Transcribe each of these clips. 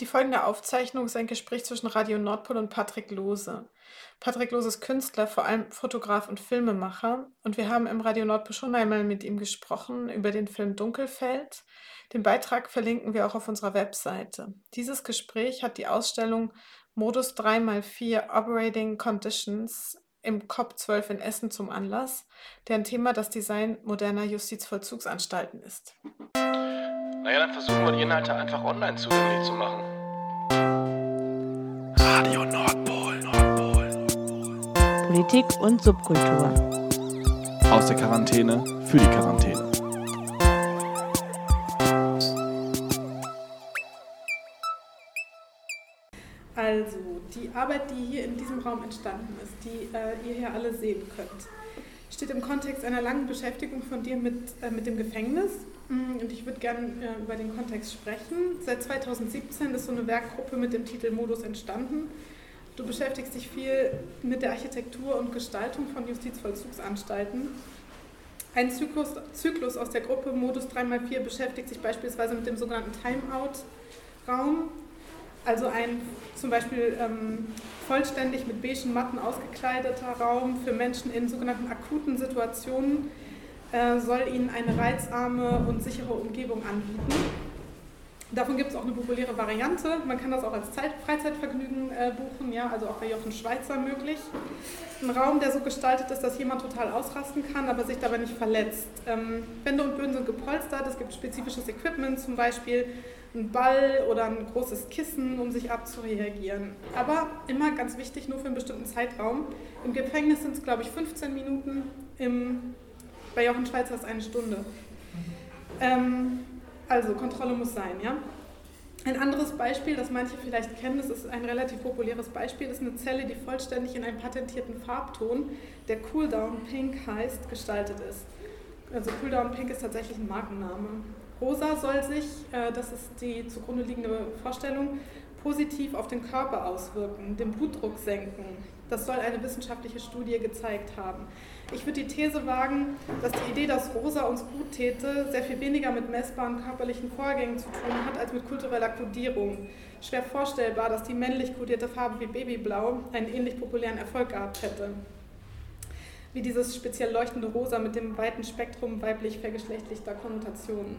Die folgende Aufzeichnung ist ein Gespräch zwischen Radio Nordpol und Patrick Lohse. Patrick Lohse ist Künstler, vor allem Fotograf und Filmemacher. Und wir haben im Radio Nordpol schon einmal mit ihm gesprochen über den Film Dunkelfeld. Den Beitrag verlinken wir auch auf unserer Webseite. Dieses Gespräch hat die Ausstellung Modus 3x4 Operating Conditions im COP12 in Essen zum Anlass, deren Thema das Design moderner Justizvollzugsanstalten ist. Naja, dann versuchen wir die Inhalte einfach online zugänglich zu machen. Radio Nordpol. Nordpol. Politik und Subkultur. Aus der Quarantäne für die Quarantäne. Also, die Arbeit, die hier in diesem Raum entstanden ist, die äh, ihr hier alle sehen könnt, steht im Kontext einer langen Beschäftigung von dir mit, äh, mit dem Gefängnis. Mm, und ich würde gerne äh, über den Kontext sprechen. Seit 2017 ist so eine Werkgruppe mit dem Titel Modus entstanden. Du beschäftigst dich viel mit der Architektur und Gestaltung von Justizvollzugsanstalten. Ein Zyklus, Zyklus aus der Gruppe Modus 3x4 beschäftigt sich beispielsweise mit dem sogenannten Timeout-Raum, also ein zum Beispiel ähm, vollständig mit beigen Matten ausgekleideter Raum für Menschen in sogenannten akuten Situationen äh, soll ihnen eine reizarme und sichere Umgebung anbieten. Davon gibt es auch eine populäre Variante. Man kann das auch als Zeit Freizeitvergnügen äh, buchen, ja, also auch bei Jochen Schweizer möglich. Ein Raum, der so gestaltet ist, dass jemand total ausrasten kann, aber sich dabei nicht verletzt. Ähm, Wände und Böden sind gepolstert, es gibt spezifisches Equipment, zum Beispiel ein Ball oder ein großes Kissen, um sich abzureagieren. Aber immer ganz wichtig, nur für einen bestimmten Zeitraum. Im Gefängnis sind es, glaube ich, 15 Minuten, im, bei Jochen Schweizer ist eine Stunde. Ähm, also Kontrolle muss sein, ja. Ein anderes Beispiel, das manche vielleicht kennen, das ist ein relativ populäres Beispiel, ist eine Zelle, die vollständig in einem patentierten Farbton, der Cooldown Pink heißt, gestaltet ist. Also Cooldown Pink ist tatsächlich ein Markenname. Rosa soll sich, äh, das ist die zugrunde liegende Vorstellung, positiv auf den Körper auswirken, den Blutdruck senken. Das soll eine wissenschaftliche Studie gezeigt haben. Ich würde die These wagen, dass die Idee, dass Rosa uns gut täte, sehr viel weniger mit messbaren körperlichen Vorgängen zu tun hat als mit kultureller Kodierung. Schwer vorstellbar, dass die männlich kodierte Farbe wie Babyblau einen ähnlich populären Erfolg gehabt hätte. Wie dieses speziell leuchtende Rosa mit dem weiten Spektrum weiblich vergeschlechtlichter Konnotationen.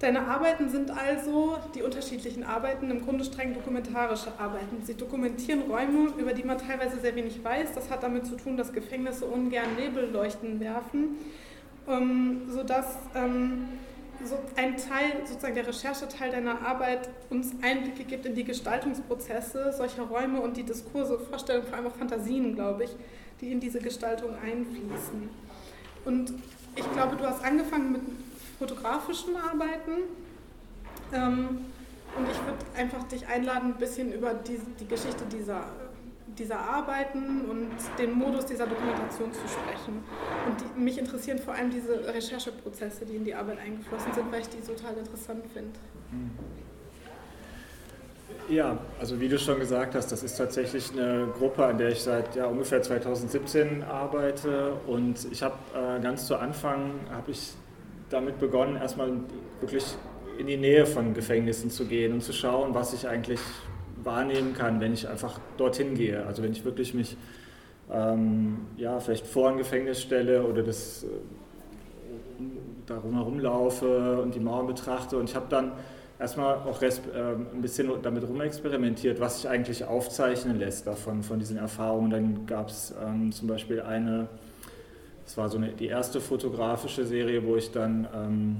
Deine Arbeiten sind also, die unterschiedlichen Arbeiten, im Grunde streng dokumentarische Arbeiten. Sie dokumentieren Räume, über die man teilweise sehr wenig weiß. Das hat damit zu tun, dass Gefängnisse ungern Nebelleuchten werfen, ähm, sodass ähm, so ein Teil, sozusagen der Rechercheteil deiner Arbeit, uns Einblicke gibt in die Gestaltungsprozesse solcher Räume und die Diskurse, Vorstellungen, vor allem auch Fantasien, glaube ich, die in diese Gestaltung einfließen. Und ich glaube, du hast angefangen mit fotografischen Arbeiten. Ähm, und ich würde einfach dich einladen, ein bisschen über die, die Geschichte dieser, dieser Arbeiten und den Modus dieser Dokumentation zu sprechen. Und die, mich interessieren vor allem diese Rechercheprozesse, die in die Arbeit eingeflossen sind, weil ich die total interessant finde. Ja, also wie du schon gesagt hast, das ist tatsächlich eine Gruppe, an der ich seit ja, ungefähr 2017 arbeite. Und ich habe äh, ganz zu Anfang, habe ich damit begonnen, erstmal wirklich in die Nähe von Gefängnissen zu gehen und zu schauen, was ich eigentlich wahrnehmen kann, wenn ich einfach dorthin gehe. Also wenn ich wirklich mich ähm, ja, vielleicht vor ein Gefängnis stelle oder das äh, darum herumlaufe und die Mauern betrachte. Und ich habe dann erstmal auch äh, ein bisschen damit rumexperimentiert, was sich eigentlich aufzeichnen lässt davon, von diesen Erfahrungen. Dann gab es ähm, zum Beispiel eine das war so eine, die erste fotografische Serie, wo ich dann ähm,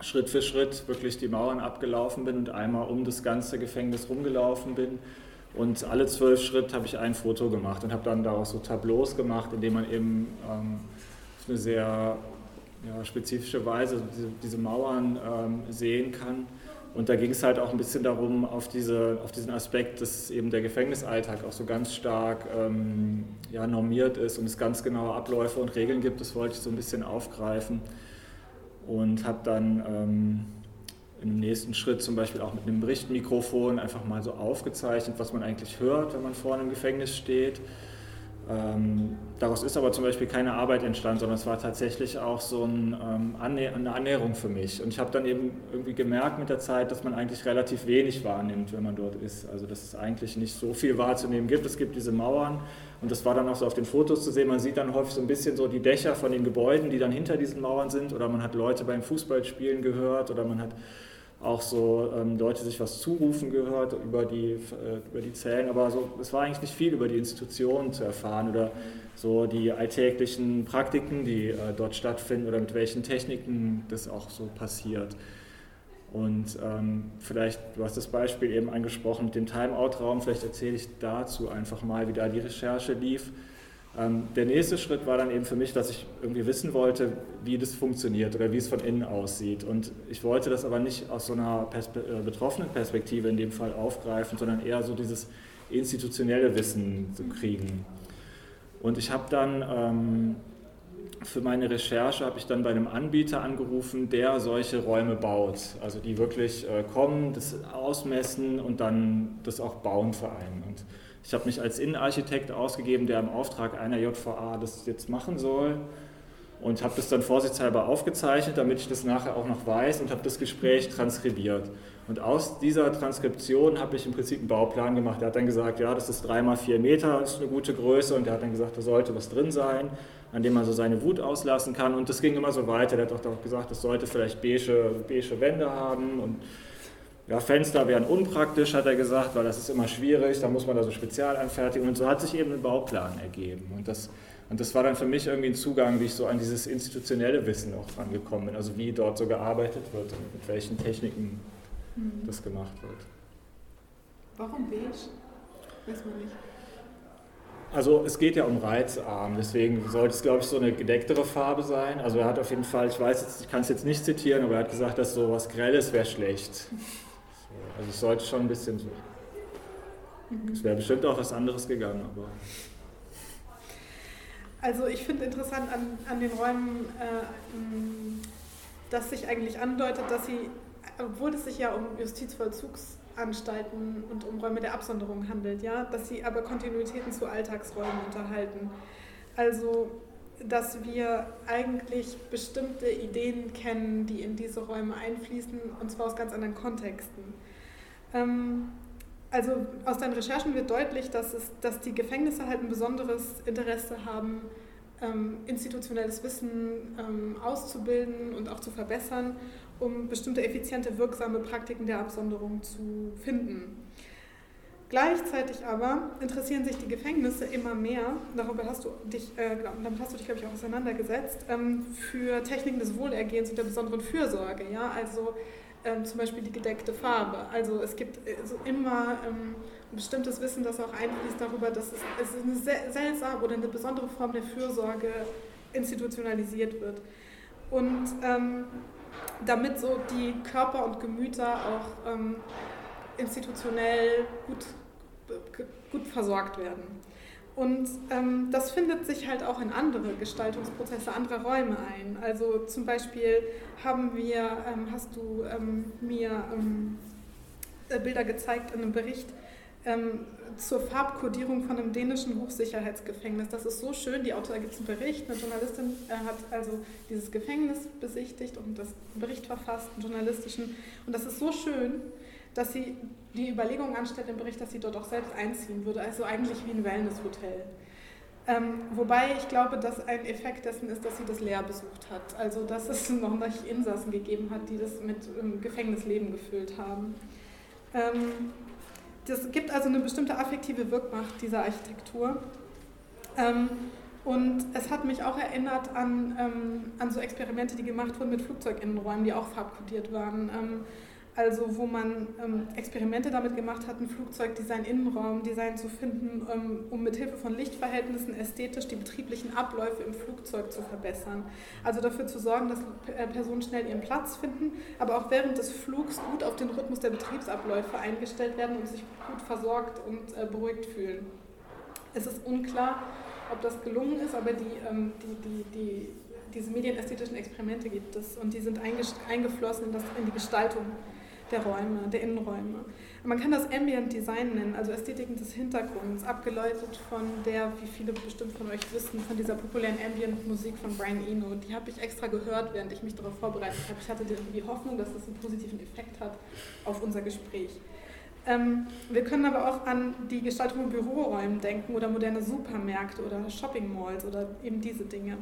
Schritt für Schritt wirklich die Mauern abgelaufen bin und einmal um das ganze Gefängnis rumgelaufen bin. Und alle zwölf Schritte habe ich ein Foto gemacht und habe dann daraus so Tableaus gemacht, indem man eben ähm, auf eine sehr ja, spezifische Weise diese, diese Mauern ähm, sehen kann. Und da ging es halt auch ein bisschen darum, auf, diese, auf diesen Aspekt, dass eben der Gefängnisalltag auch so ganz stark ähm, ja, normiert ist und es ganz genaue Abläufe und Regeln gibt. Das wollte ich so ein bisschen aufgreifen und habe dann ähm, im nächsten Schritt zum Beispiel auch mit einem Berichtmikrofon einfach mal so aufgezeichnet, was man eigentlich hört, wenn man vor einem Gefängnis steht. Ähm, daraus ist aber zum Beispiel keine Arbeit entstanden, sondern es war tatsächlich auch so ein, ähm, eine Annäherung für mich. Und ich habe dann eben irgendwie gemerkt mit der Zeit, dass man eigentlich relativ wenig wahrnimmt, wenn man dort ist. Also dass es eigentlich nicht so viel wahrzunehmen gibt. Es gibt diese Mauern und das war dann auch so auf den Fotos zu sehen. Man sieht dann häufig so ein bisschen so die Dächer von den Gebäuden, die dann hinter diesen Mauern sind. Oder man hat Leute beim Fußballspielen gehört oder man hat auch so ähm, Leute sich was zurufen gehört über die, äh, über die Zellen, aber so, es war eigentlich nicht viel über die Institutionen zu erfahren oder so die alltäglichen Praktiken, die äh, dort stattfinden oder mit welchen Techniken das auch so passiert. Und ähm, vielleicht, du hast das Beispiel eben angesprochen mit dem Timeout-Raum, vielleicht erzähle ich dazu einfach mal, wie da die Recherche lief. Ähm, der nächste Schritt war dann eben für mich, dass ich irgendwie wissen wollte, wie das funktioniert oder wie es von innen aussieht. Und ich wollte das aber nicht aus so einer Perspe äh, betroffenen Perspektive in dem Fall aufgreifen, sondern eher so dieses institutionelle Wissen zu kriegen. Und ich habe dann ähm, für meine Recherche habe ich dann bei einem Anbieter angerufen, der solche Räume baut, also die wirklich äh, kommen, das ausmessen und dann das auch bauen für einen. Und ich habe mich als Innenarchitekt ausgegeben, der im Auftrag einer JVA das jetzt machen soll und habe das dann vorsichtshalber aufgezeichnet, damit ich das nachher auch noch weiß und habe das Gespräch transkribiert. Und aus dieser Transkription habe ich im Prinzip einen Bauplan gemacht. Er hat dann gesagt, ja, das ist drei mal vier Meter, das ist eine gute Größe und er hat dann gesagt, da sollte was drin sein, an dem man so seine Wut auslassen kann und das ging immer so weiter. Er hat auch gesagt, das sollte vielleicht beige, beige Wände haben und ja, Fenster wären unpraktisch, hat er gesagt, weil das ist immer schwierig, da muss man da so spezial anfertigen. Und so hat sich eben ein Bauplan ergeben. Und das, und das war dann für mich irgendwie ein Zugang, wie ich so an dieses institutionelle Wissen auch rangekommen bin. Also wie dort so gearbeitet wird und mit welchen Techniken mhm. das gemacht wird. Warum beige? Weiß man nicht. Also es geht ja um reizarm, deswegen sollte es, glaube ich, so eine gedecktere Farbe sein. Also er hat auf jeden Fall, ich weiß jetzt, ich kann es jetzt nicht zitieren, aber er hat gesagt, dass so was Grelles wäre schlecht. Also es sollte schon ein bisschen so. Es wäre bestimmt auch was anderes gegangen, aber. Also ich finde interessant an, an den Räumen, äh, dass sich eigentlich andeutet, dass sie, obwohl es sich ja um Justizvollzugsanstalten und um Räume der Absonderung handelt, ja, dass sie aber Kontinuitäten zu Alltagsräumen unterhalten. Also dass wir eigentlich bestimmte Ideen kennen, die in diese Räume einfließen, und zwar aus ganz anderen Kontexten. Ähm, also aus deinen Recherchen wird deutlich, dass, es, dass die Gefängnisse halt ein besonderes Interesse haben, ähm, institutionelles Wissen ähm, auszubilden und auch zu verbessern, um bestimmte effiziente, wirksame Praktiken der Absonderung zu finden. Gleichzeitig aber interessieren sich die Gefängnisse immer mehr, darüber hast du dich, äh, damit hast du dich, glaube ich, auch auseinandergesetzt, ähm, für Techniken des Wohlergehens und der besonderen Fürsorge. Ja? Also ähm, zum Beispiel die gedeckte Farbe. Also es gibt also immer ähm, ein bestimmtes Wissen, das auch einfließt darüber, dass es, es eine seltsame oder eine besondere Form der Fürsorge institutionalisiert wird. Und ähm, damit so die Körper und Gemüter auch ähm, institutionell gut, gut versorgt werden. Und ähm, das findet sich halt auch in andere Gestaltungsprozesse, andere Räume ein. Also zum Beispiel haben wir, ähm, hast du ähm, mir ähm, äh, Bilder gezeigt in einem Bericht ähm, zur Farbkodierung von einem dänischen Hochsicherheitsgefängnis. Das ist so schön, die Autor, da gibt es einen Bericht, eine Journalistin äh, hat also dieses Gefängnis besichtigt und das Bericht verfasst, einen journalistischen. Und das ist so schön, dass sie die Überlegung anstellt im Bericht, dass sie dort auch selbst einziehen würde, also eigentlich wie ein Wellnesshotel. Ähm, wobei ich glaube, dass ein Effekt dessen ist, dass sie das leer besucht hat. Also dass es noch nicht Insassen gegeben hat, die das mit ähm, Gefängnisleben gefüllt haben. Ähm, das gibt also eine bestimmte affektive Wirkmacht dieser Architektur. Ähm, und es hat mich auch erinnert an, ähm, an so Experimente, die gemacht wurden mit Flugzeuginnenräumen, die auch farbkodiert waren. Also wo man ähm, Experimente damit gemacht hat, ein Flugzeugdesign, Innenraumdesign zu finden, ähm, um mit Hilfe von Lichtverhältnissen ästhetisch die betrieblichen Abläufe im Flugzeug zu verbessern. Also dafür zu sorgen, dass äh, Personen schnell ihren Platz finden, aber auch während des Flugs gut auf den Rhythmus der Betriebsabläufe eingestellt werden und sich gut versorgt und äh, beruhigt fühlen. Es ist unklar, ob das gelungen ist, aber die, ähm, die, die, die, diese medienästhetischen Experimente gibt es und die sind eingeflossen in, das, in die Gestaltung der Räume, der Innenräume. Man kann das Ambient Design nennen, also Ästhetiken des Hintergrunds, abgeleitet von der, wie viele bestimmt von euch wissen, von dieser populären Ambient-Musik von Brian Eno. Die habe ich extra gehört, während ich mich darauf vorbereitet habe. Ich hatte die Hoffnung, dass das einen positiven Effekt hat auf unser Gespräch. Ähm, wir können aber auch an die Gestaltung von Büroräumen denken oder moderne Supermärkte oder Shopping Malls oder eben diese Dinge.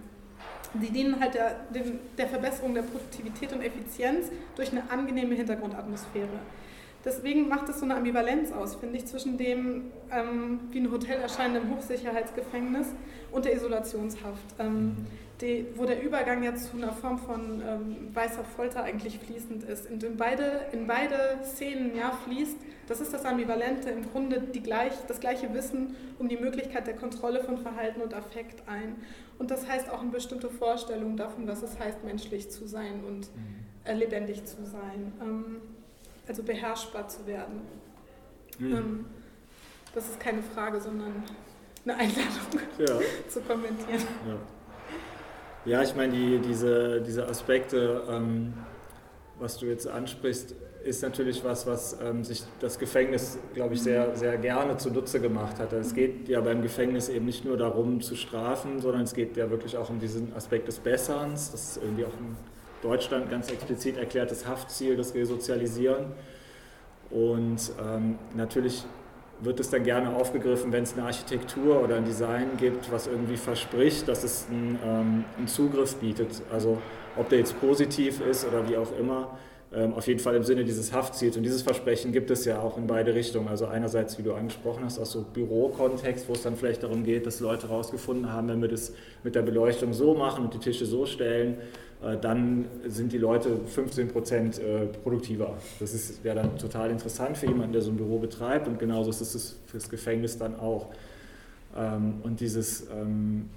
Die dienen halt der, der Verbesserung der Produktivität und Effizienz durch eine angenehme Hintergrundatmosphäre. Deswegen macht es so eine Ambivalenz aus, finde ich, zwischen dem ähm, wie ein Hotel erscheinenden Hochsicherheitsgefängnis und der Isolationshaft, ähm, die, wo der Übergang jetzt zu einer Form von ähm, weißer Folter eigentlich fließend ist. Und in beide, in beide Szenen ja, fließt, das ist das Ambivalente, im Grunde die gleich, das gleiche Wissen um die Möglichkeit der Kontrolle von Verhalten und Affekt ein. Und das heißt auch eine bestimmte Vorstellung davon, was es heißt, menschlich zu sein und äh, lebendig zu sein. Also beherrschbar zu werden. Mhm. Ähm, das ist keine Frage, sondern eine Einladung ja. zu kommentieren. Ja, ja ich meine, die, diese, diese Aspekte, ähm, was du jetzt ansprichst, ist natürlich was, was ähm, sich das Gefängnis, glaube ich, sehr, sehr gerne zunutze gemacht hat. Es geht ja beim Gefängnis eben nicht nur darum zu strafen, sondern es geht ja wirklich auch um diesen Aspekt des Besserns. Das ist irgendwie auch ein Deutschland ganz explizit erklärtes Haftziel, das Resozialisieren. Und ähm, natürlich wird es dann gerne aufgegriffen, wenn es eine Architektur oder ein Design gibt, was irgendwie verspricht, dass es einen, ähm, einen Zugriff bietet. Also ob der jetzt positiv ist oder wie auch immer, ähm, auf jeden Fall im Sinne dieses Haftziels. Und dieses Versprechen gibt es ja auch in beide Richtungen. Also einerseits, wie du angesprochen hast, aus so Bürokontext, wo es dann vielleicht darum geht, dass Leute herausgefunden haben, wenn wir das mit der Beleuchtung so machen und die Tische so stellen, dann sind die Leute 15 Prozent äh, produktiver. Das wäre dann total interessant für jemanden, der so ein Büro betreibt und genauso ist es fürs Gefängnis dann auch. Ähm, und dieses ähm,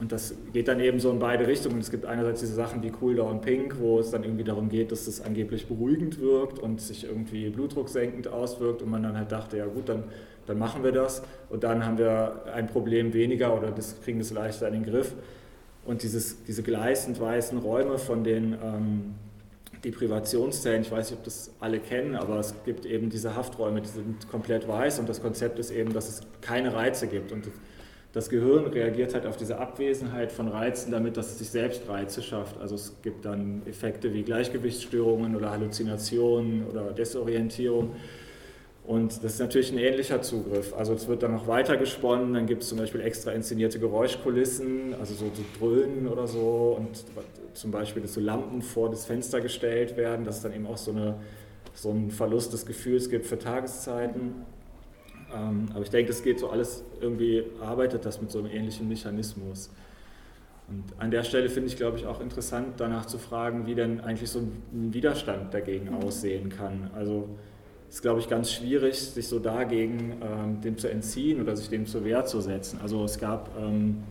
und das geht dann eben so in beide Richtungen. Es gibt einerseits diese Sachen wie Cool Down Pink, wo es dann irgendwie darum geht, dass es angeblich beruhigend wirkt und sich irgendwie blutdrucksenkend auswirkt und man dann halt dachte, ja gut, dann, dann machen wir das und dann haben wir ein Problem weniger oder das kriegen das leichter in den Griff. Und dieses, diese gleißend weißen Räume von den ähm, Deprivationszellen, ich weiß nicht, ob das alle kennen, aber es gibt eben diese Hafträume, die sind komplett weiß und das Konzept ist eben, dass es keine Reize gibt. Und das Gehirn reagiert halt auf diese Abwesenheit von Reizen damit, dass es sich selbst Reize schafft. Also es gibt dann Effekte wie Gleichgewichtsstörungen oder Halluzinationen oder Desorientierung. Und das ist natürlich ein ähnlicher Zugriff. Also es wird dann noch weiter gesponnen, dann gibt es zum Beispiel extra inszenierte Geräuschkulissen, also so, so Dröhnen oder so und zum Beispiel, dass so Lampen vor das Fenster gestellt werden, dass es dann eben auch so, eine, so einen Verlust des Gefühls gibt für Tageszeiten. Ähm, aber ich denke, das geht so alles irgendwie, arbeitet das mit so einem ähnlichen Mechanismus. Und an der Stelle finde ich, glaube ich, auch interessant, danach zu fragen, wie denn eigentlich so ein Widerstand dagegen mhm. aussehen kann. Also ist, glaube ich, ganz schwierig, sich so dagegen ähm, dem zu entziehen oder sich dem zur Wehr zu setzen. Also es gab ähm,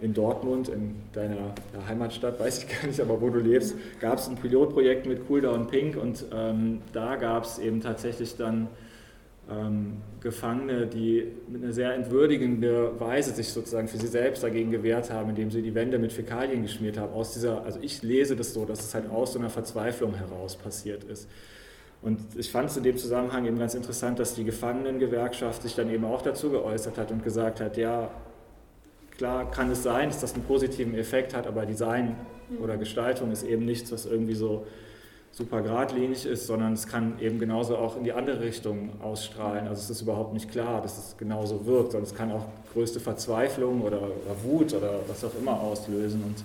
in Dortmund, in deiner Heimatstadt, weiß ich gar nicht, aber wo du lebst, gab es ein Pilotprojekt mit Cool Down Pink und ähm, da gab es eben tatsächlich dann ähm, Gefangene, die mit einer sehr entwürdigenden Weise sich sozusagen für sie selbst dagegen gewehrt haben, indem sie die Wände mit Fäkalien geschmiert haben. Aus dieser, also ich lese das so, dass es halt aus so einer Verzweiflung heraus passiert ist. Und ich fand es in dem Zusammenhang eben ganz interessant, dass die Gefangenengewerkschaft sich dann eben auch dazu geäußert hat und gesagt hat, ja, klar kann es sein, dass das einen positiven Effekt hat, aber Design oder Gestaltung ist eben nichts, was irgendwie so super geradlinig ist, sondern es kann eben genauso auch in die andere Richtung ausstrahlen. Also es ist überhaupt nicht klar, dass es genauso wirkt, sondern es kann auch größte Verzweiflung oder, oder Wut oder was auch immer auslösen. Und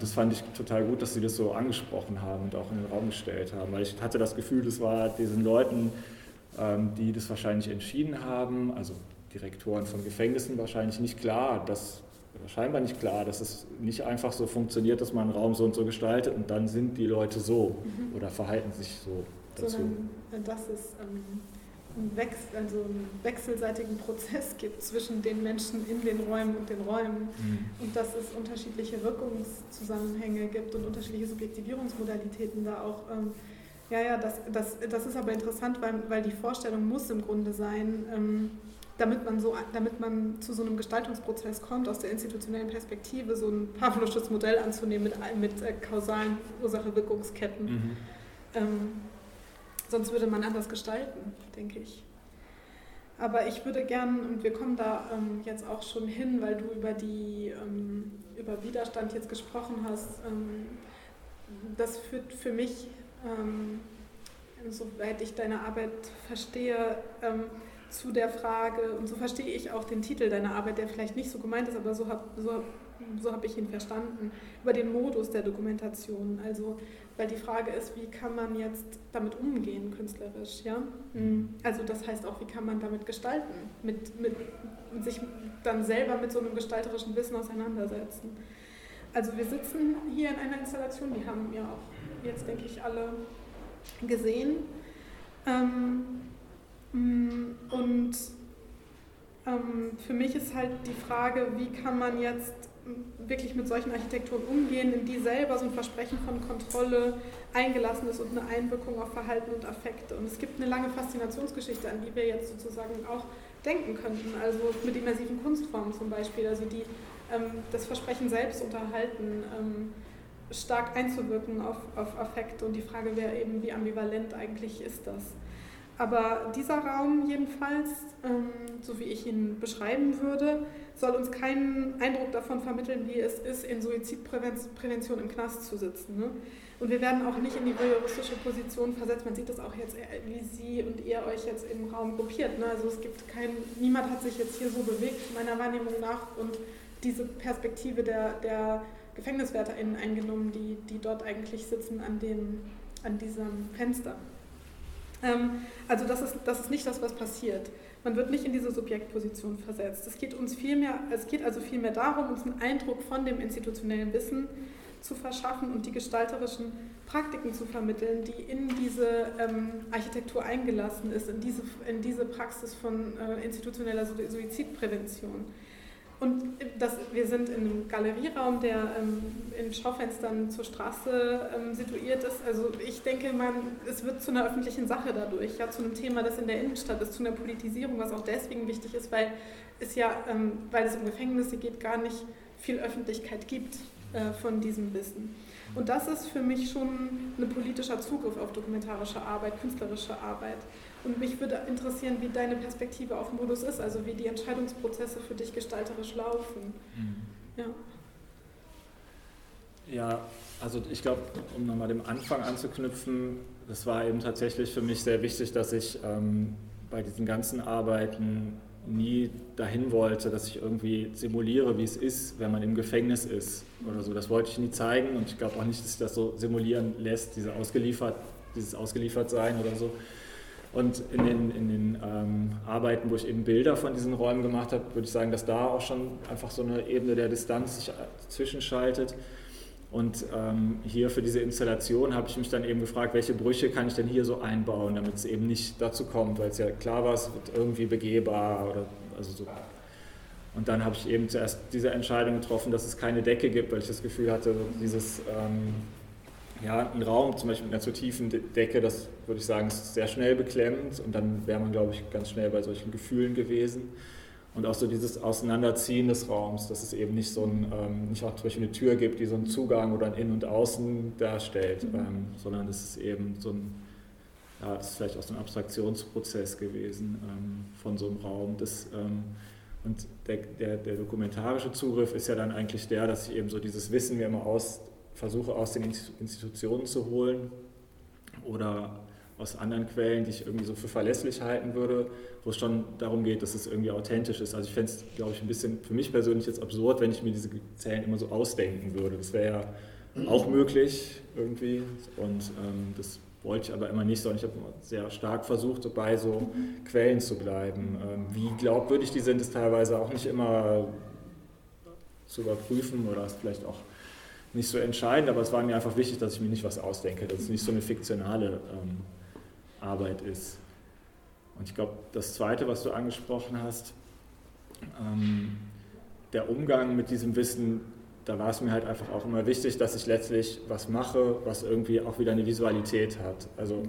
das fand ich total gut, dass Sie das so angesprochen haben und auch in den Raum gestellt haben, weil ich hatte das Gefühl, das war diesen Leuten, ähm, die das wahrscheinlich entschieden haben, also Direktoren von Gefängnissen wahrscheinlich nicht klar, dass scheinbar nicht klar, dass es nicht einfach so funktioniert, dass man einen Raum so und so gestaltet und dann sind die Leute so mhm. oder verhalten sich so dazu. Sondern dass es ähm, einen, Wechsel, also einen wechselseitigen Prozess gibt zwischen den Menschen in den Räumen und den Räumen mhm. und dass es unterschiedliche Wirkungszusammenhänge gibt und unterschiedliche Subjektivierungsmodalitäten da auch. Ähm, ja, ja, das, das, das ist aber interessant, weil, weil die Vorstellung muss im Grunde sein, ähm, damit man, so, damit man zu so einem Gestaltungsprozess kommt, aus der institutionellen Perspektive so ein Pavlovsches Modell anzunehmen mit, mit äh, kausalen Ursache-Wirkungsketten. Mhm. Ähm, sonst würde man anders gestalten, denke ich. Aber ich würde gern, und wir kommen da ähm, jetzt auch schon hin, weil du über, die, ähm, über Widerstand jetzt gesprochen hast, ähm, das führt für mich, ähm, soweit ich deine Arbeit verstehe, ähm, zu der Frage, und so verstehe ich auch den Titel deiner Arbeit, der vielleicht nicht so gemeint ist, aber so habe so, so hab ich ihn verstanden, über den Modus der Dokumentation. Also weil die Frage ist, wie kann man jetzt damit umgehen, künstlerisch, ja? Mhm. Also das heißt auch, wie kann man damit gestalten, mit, mit, sich dann selber mit so einem gestalterischen Wissen auseinandersetzen. Also wir sitzen hier in einer Installation, die haben ja auch jetzt, denke ich, alle gesehen. Ähm, mm, und ähm, für mich ist halt die Frage, wie kann man jetzt wirklich mit solchen Architekturen umgehen, in die selber so ein Versprechen von Kontrolle eingelassen ist und eine Einwirkung auf Verhalten und Affekte. Und es gibt eine lange Faszinationsgeschichte, an die wir jetzt sozusagen auch denken könnten. Also mit immersiven Kunstformen zum Beispiel, also die ähm, das Versprechen selbst unterhalten, ähm, stark einzuwirken auf, auf Affekte. Und die Frage wäre eben, wie ambivalent eigentlich ist das? Aber dieser Raum jedenfalls, ähm, so wie ich ihn beschreiben würde, soll uns keinen Eindruck davon vermitteln, wie es ist, in Suizidprävention im Knast zu sitzen. Ne? Und wir werden auch nicht in die voyeuristische Position versetzt. Man sieht das auch jetzt, äh, wie Sie und ihr euch jetzt im Raum gruppiert. Ne? Also es gibt kein, niemand hat sich jetzt hier so bewegt, meiner Wahrnehmung nach, und diese Perspektive der, der GefängniswärterInnen eingenommen, die, die dort eigentlich sitzen an, den, an diesem Fenster. Ähm, also das ist, das ist nicht das, was passiert. Man wird nicht in diese Subjektposition versetzt. Es geht, uns vielmehr, es geht also vielmehr darum, uns einen Eindruck von dem institutionellen Wissen zu verschaffen und die gestalterischen Praktiken zu vermitteln, die in diese ähm, Architektur eingelassen ist, in diese, in diese Praxis von äh, institutioneller Suizidprävention. Und das, wir sind in einem Galerieraum, der ähm, in Schaufenstern zur Straße ähm, situiert ist. Also ich denke, man, es wird zu einer öffentlichen Sache dadurch, ja, zu einem Thema, das in der Innenstadt ist, zu einer Politisierung, was auch deswegen wichtig ist, weil es ja, ähm, weil es um Gefängnisse geht, gar nicht viel Öffentlichkeit gibt äh, von diesem Wissen. Und das ist für mich schon ein politischer Zugriff auf dokumentarische Arbeit, künstlerische Arbeit. Und mich würde interessieren, wie deine Perspektive auf Modus ist, also wie die Entscheidungsprozesse für dich gestalterisch laufen. Mhm. Ja. ja, also ich glaube, um nochmal dem Anfang anzuknüpfen, das war eben tatsächlich für mich sehr wichtig, dass ich ähm, bei diesen ganzen Arbeiten nie dahin wollte, dass ich irgendwie simuliere, wie es ist, wenn man im Gefängnis ist oder so. Das wollte ich nie zeigen und ich glaube auch nicht, dass sich das so simulieren lässt, diese ausgeliefert, dieses Ausgeliefertsein oder so. Und in den, in den ähm, Arbeiten, wo ich eben Bilder von diesen Räumen gemacht habe, würde ich sagen, dass da auch schon einfach so eine Ebene der Distanz sich zwischenschaltet. Und ähm, hier für diese Installation habe ich mich dann eben gefragt, welche Brüche kann ich denn hier so einbauen, damit es eben nicht dazu kommt, weil es ja klar war, es wird irgendwie begehbar oder also so. Und dann habe ich eben zuerst diese Entscheidung getroffen, dass es keine Decke gibt, weil ich das Gefühl hatte, dieses ähm, ja, ein Raum zum Beispiel mit einer zu tiefen Decke, das würde ich sagen, ist sehr schnell beklemmend und dann wäre man, glaube ich, ganz schnell bei solchen Gefühlen gewesen. Und auch so dieses Auseinanderziehen des Raums, dass es eben nicht so ein, ähm, nicht auch zum Beispiel eine Tür gibt, die so einen Zugang oder ein In und Außen darstellt, mhm. ähm, sondern es ist eben so ein, ja, das ist vielleicht auch so ein Abstraktionsprozess gewesen ähm, von so einem Raum. Das, ähm, und der, der, der dokumentarische Zugriff ist ja dann eigentlich der, dass ich eben so dieses Wissen mir immer aus, versuche aus den Institutionen zu holen oder aus anderen Quellen, die ich irgendwie so für verlässlich halten würde, wo es schon darum geht, dass es irgendwie authentisch ist. Also ich fände es, glaube ich, ein bisschen für mich persönlich jetzt absurd, wenn ich mir diese Zellen immer so ausdenken würde. Das wäre ja auch möglich irgendwie und ähm, das wollte ich aber immer nicht, sondern ich habe sehr stark versucht, so bei so Quellen zu bleiben. Ähm, wie glaubwürdig die sind, ist teilweise auch nicht immer zu überprüfen oder ist vielleicht auch nicht so entscheidend, aber es war mir einfach wichtig, dass ich mir nicht was ausdenke, dass es nicht so eine fiktionale ähm, Arbeit ist. Und ich glaube, das Zweite, was du angesprochen hast, ähm, der Umgang mit diesem Wissen, da war es mir halt einfach auch immer wichtig, dass ich letztlich was mache, was irgendwie auch wieder eine Visualität hat. Also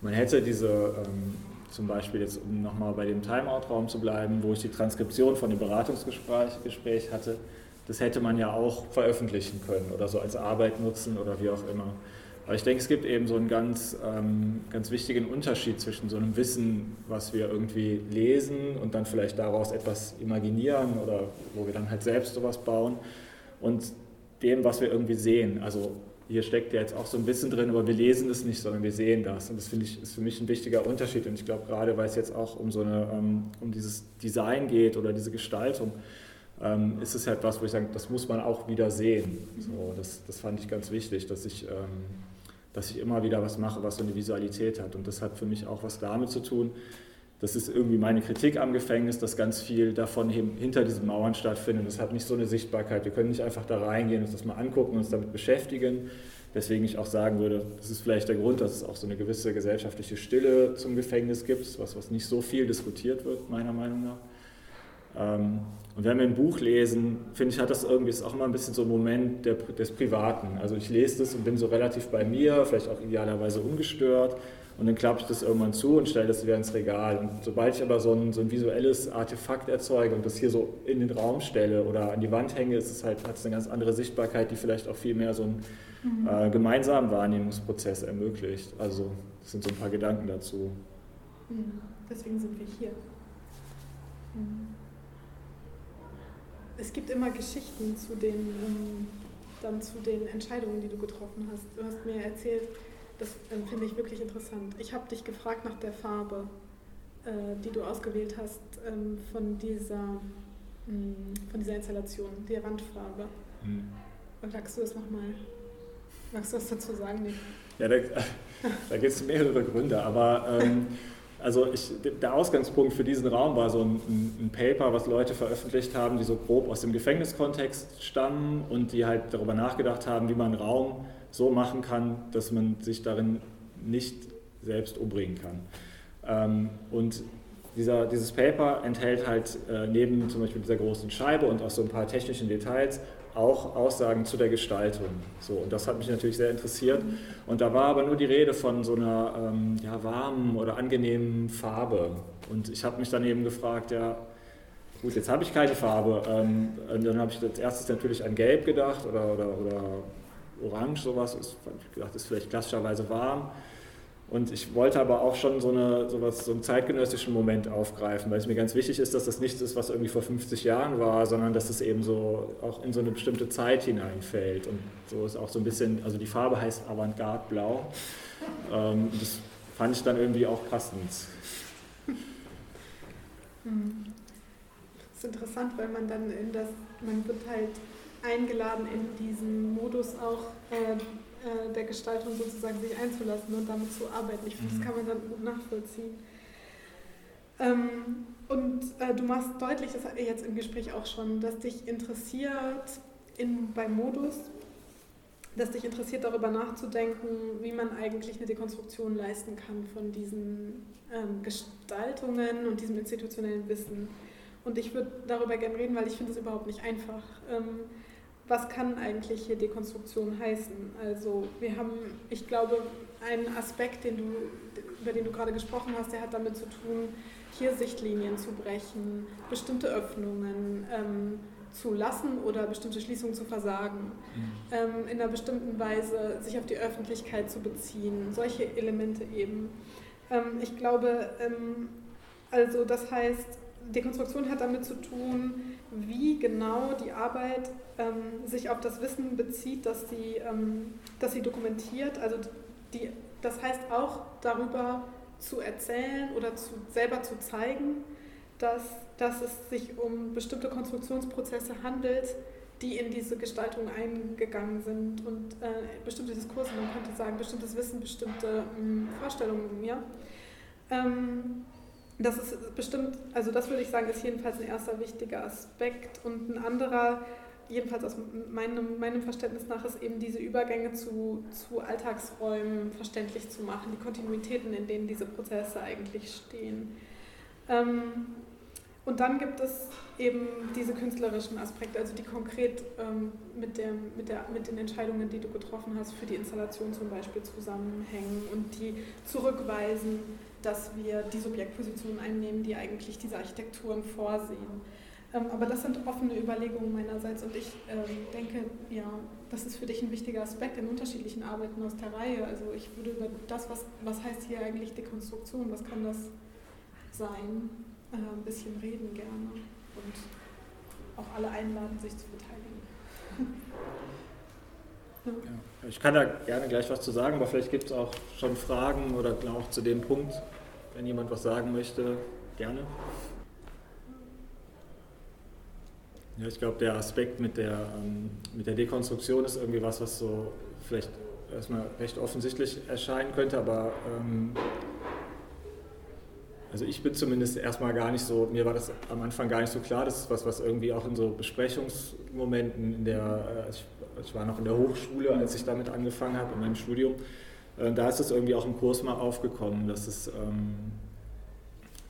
man hätte diese, ähm, zum Beispiel jetzt, um nochmal bei dem Timeout-Raum zu bleiben, wo ich die Transkription von dem Beratungsgespräch Gespräch hatte, das hätte man ja auch veröffentlichen können oder so als Arbeit nutzen oder wie auch immer. Aber ich denke, es gibt eben so einen ganz, ähm, ganz wichtigen Unterschied zwischen so einem Wissen, was wir irgendwie lesen und dann vielleicht daraus etwas imaginieren oder wo wir dann halt selbst sowas bauen und dem, was wir irgendwie sehen. Also hier steckt ja jetzt auch so ein Wissen drin, aber wir lesen es nicht, sondern wir sehen das. Und das finde ich ist für mich ein wichtiger Unterschied. Und ich glaube, gerade weil es jetzt auch um so eine, ähm, um dieses Design geht oder diese Gestaltung, ähm, ist es halt was, wo ich sage, das muss man auch wieder sehen. So, das, das fand ich ganz wichtig, dass ich, ähm, dass ich immer wieder was mache, was so eine Visualität hat. Und das hat für mich auch was damit zu tun. Das ist irgendwie meine Kritik am Gefängnis, dass ganz viel davon hinter diesen Mauern stattfindet. Das hat nicht so eine Sichtbarkeit. Wir können nicht einfach da reingehen, uns das mal angucken, uns damit beschäftigen. Deswegen ich auch sagen würde, das ist vielleicht der Grund, dass es auch so eine gewisse gesellschaftliche Stille zum Gefängnis gibt, was, was nicht so viel diskutiert wird, meiner Meinung nach. Ähm, und wenn wir ein Buch lesen, finde ich, hat das irgendwie ist auch immer ein bisschen so ein Moment der, des Privaten. Also ich lese das und bin so relativ bei mir, vielleicht auch idealerweise ungestört. Und dann klappe ich das irgendwann zu und stelle das wieder ins Regal. Und sobald ich aber so ein, so ein visuelles Artefakt erzeuge und das hier so in den Raum stelle oder an die Wand hänge, ist es halt, hat es eine ganz andere Sichtbarkeit, die vielleicht auch viel mehr so einen mhm. äh, gemeinsamen Wahrnehmungsprozess ermöglicht. Also das sind so ein paar Gedanken dazu. Mhm. Deswegen sind wir hier. Mhm es gibt immer Geschichten zu den, ähm, dann zu den Entscheidungen, die du getroffen hast. Du hast mir erzählt, das ähm, finde ich wirklich interessant. Ich habe dich gefragt nach der Farbe, äh, die du ausgewählt hast ähm, von, dieser, mh, hm, von dieser Installation, die Wandfarbe. Mhm. Und sagst du das nochmal? Magst du was dazu sagen? Nee. Ja, da, da gibt es mehrere Gründe, aber ähm, also ich, der Ausgangspunkt für diesen Raum war so ein, ein, Paper, was Leute veröffentlicht haben, die so grob aus dem Gefängniskontext stammen und die halt darüber nachgedacht haben, wie man einen Raum so machen kann, dass man sich darin nicht selbst umbringen kann. Ähm, und dieser, dieses Paper enthält halt äh, neben zum Beispiel dieser großen Scheibe und auch so ein paar technischen Details auch Aussagen zu der Gestaltung. So, und das hat mich natürlich sehr interessiert. Und da war aber nur die Rede von so einer ähm, ja, warmen oder angenehmen Farbe. Und ich habe mich dann eben gefragt, ja, gut, jetzt habe ich keine Farbe. Ähm, dann habe ich als erstes natürlich an Gelb gedacht oder, oder, oder Orange, sowas. Ich gedacht, ist vielleicht klassischerweise warm. Und ich wollte aber auch schon so, eine, so, was, so einen zeitgenössischen Moment aufgreifen, weil es mir ganz wichtig ist, dass das nichts ist, was irgendwie vor 50 Jahren war, sondern dass es eben so auch in so eine bestimmte Zeit hineinfällt. Und so ist auch so ein bisschen, also die Farbe heißt Avantgarde Blau. Ähm, das fand ich dann irgendwie auch passend. Das ist interessant, weil man dann in das, man wird halt eingeladen in diesen Modus auch. Äh, äh, der Gestaltung sozusagen sich einzulassen und damit zu arbeiten. Ich finde, mhm. das kann man dann gut nachvollziehen. Ähm, und äh, du machst deutlich, das hat jetzt im Gespräch auch schon, dass dich interessiert in, beim Modus, dass dich interessiert darüber nachzudenken, wie man eigentlich eine Dekonstruktion leisten kann von diesen ähm, Gestaltungen und diesem institutionellen Wissen. Und ich würde darüber gerne reden, weil ich finde es überhaupt nicht einfach. Ähm, was kann eigentlich hier Dekonstruktion heißen? Also wir haben, ich glaube, einen Aspekt, den du, über den du gerade gesprochen hast, der hat damit zu tun, hier Sichtlinien zu brechen, bestimmte Öffnungen ähm, zu lassen oder bestimmte Schließungen zu versagen, mhm. ähm, in einer bestimmten Weise sich auf die Öffentlichkeit zu beziehen, solche Elemente eben. Ähm, ich glaube, ähm, also das heißt, Dekonstruktion hat damit zu tun, wie genau die Arbeit ähm, sich auf das Wissen bezieht, das sie, ähm, das sie dokumentiert. Also die, das heißt auch darüber zu erzählen oder zu, selber zu zeigen, dass, dass es sich um bestimmte Konstruktionsprozesse handelt, die in diese Gestaltung eingegangen sind und äh, bestimmte Diskurse, man könnte sagen, bestimmtes Wissen, bestimmte ähm, Vorstellungen Ja? Ähm, das ist bestimmt, also das würde ich sagen, ist jedenfalls ein erster wichtiger Aspekt. Und ein anderer, jedenfalls aus meinem, meinem Verständnis nach, ist eben diese Übergänge zu, zu Alltagsräumen verständlich zu machen, die Kontinuitäten, in denen diese Prozesse eigentlich stehen. Ähm, und dann gibt es eben diese künstlerischen Aspekte, also die konkret ähm, mit, der, mit, der, mit den Entscheidungen, die du getroffen hast, für die Installation zum Beispiel zusammenhängen und die zurückweisen dass wir die Subjektposition einnehmen, die eigentlich diese Architekturen vorsehen. Ähm, aber das sind offene Überlegungen meinerseits und ich ähm, denke, ja, das ist für dich ein wichtiger Aspekt in unterschiedlichen Arbeiten aus der Reihe. Also ich würde über das, was, was heißt hier eigentlich Dekonstruktion, was kann das sein, äh, ein bisschen reden gerne und auch alle einladen, sich zu beteiligen. ja. Ich kann da gerne gleich was zu sagen, aber vielleicht gibt es auch schon Fragen oder auch zu dem Punkt, wenn jemand was sagen möchte, gerne. Ja, ich glaube, der Aspekt mit der, ähm, mit der Dekonstruktion ist irgendwie was, was so vielleicht erstmal recht offensichtlich erscheinen könnte, aber ähm, also ich bin zumindest erstmal gar nicht so, mir war das am Anfang gar nicht so klar, das ist was, was irgendwie auch in so Besprechungsmomenten in der, äh, ich, ich war noch in der Hochschule, als ich damit angefangen habe, in meinem Studium, äh, da ist das irgendwie auch im Kurs mal aufgekommen, dass es ähm,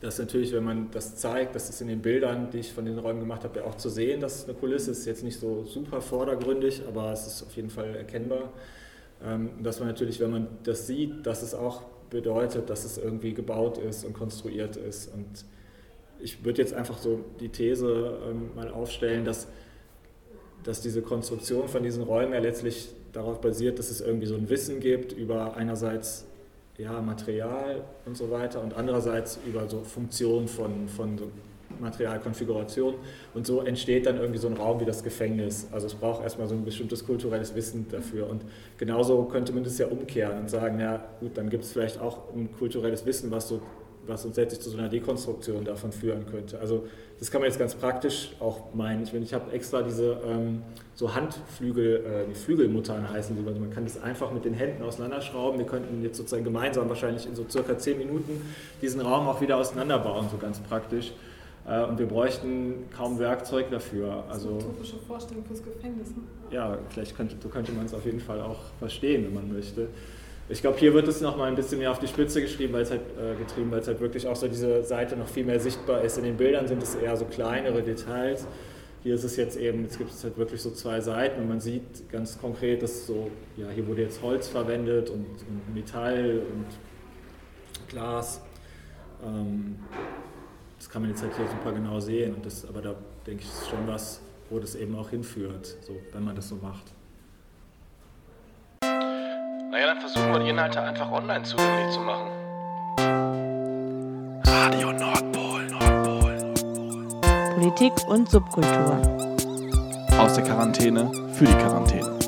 dass natürlich, wenn man das zeigt, das ist in den Bildern, die ich von den Räumen gemacht habe, ja auch zu sehen, dass eine Kulisse ist jetzt nicht so super vordergründig, aber es ist auf jeden Fall erkennbar. Ähm, dass man natürlich, wenn man das sieht, dass es auch bedeutet, dass es irgendwie gebaut ist und konstruiert ist. Und ich würde jetzt einfach so die These ähm, mal aufstellen, dass, dass diese Konstruktion von diesen Räumen ja letztlich darauf basiert, dass es irgendwie so ein Wissen gibt über einerseits ja, Material und so weiter und andererseits über so Funktionen von, von so Materialkonfiguration und so entsteht dann irgendwie so ein Raum wie das Gefängnis. Also es braucht erstmal so ein bestimmtes kulturelles Wissen dafür und genauso könnte man das ja umkehren und sagen, ja gut, dann gibt es vielleicht auch ein kulturelles Wissen, was so was uns letztlich zu so einer Dekonstruktion davon führen könnte. Also das kann man jetzt ganz praktisch auch meinen. Ich, ich habe extra diese ähm, so Handflügel, äh, die Flügelmuttern heißen die. Also man kann das einfach mit den Händen auseinanderschrauben. Wir könnten jetzt sozusagen gemeinsam wahrscheinlich in so circa zehn Minuten diesen Raum auch wieder auseinanderbauen, so ganz praktisch. Äh, und wir bräuchten kaum Werkzeug dafür. Also, eine utopische Vorstellung fürs Gefängnis. Ne? Ja, vielleicht könnte, könnte man es auf jeden Fall auch verstehen, wenn man möchte. Ich glaube, hier wird es noch mal ein bisschen mehr auf die Spitze geschrieben, weil es halt, äh, getrieben, weil es halt wirklich auch so diese Seite noch viel mehr sichtbar ist. In den Bildern sind es eher so kleinere Details. Hier ist es jetzt eben, jetzt gibt es halt wirklich so zwei Seiten und man sieht ganz konkret, dass so, ja, hier wurde jetzt Holz verwendet und, und Metall und Glas. Ähm, das kann man jetzt halt hier super genau sehen. Und das, aber da denke ich, ist schon was, wo das eben auch hinführt, so, wenn man das so macht. Naja, dann versuchen wir die Inhalte einfach online zugänglich zu machen. Radio Nordpol, Nordpol, Nordpol. Politik und Subkultur. Aus der Quarantäne für die Quarantäne.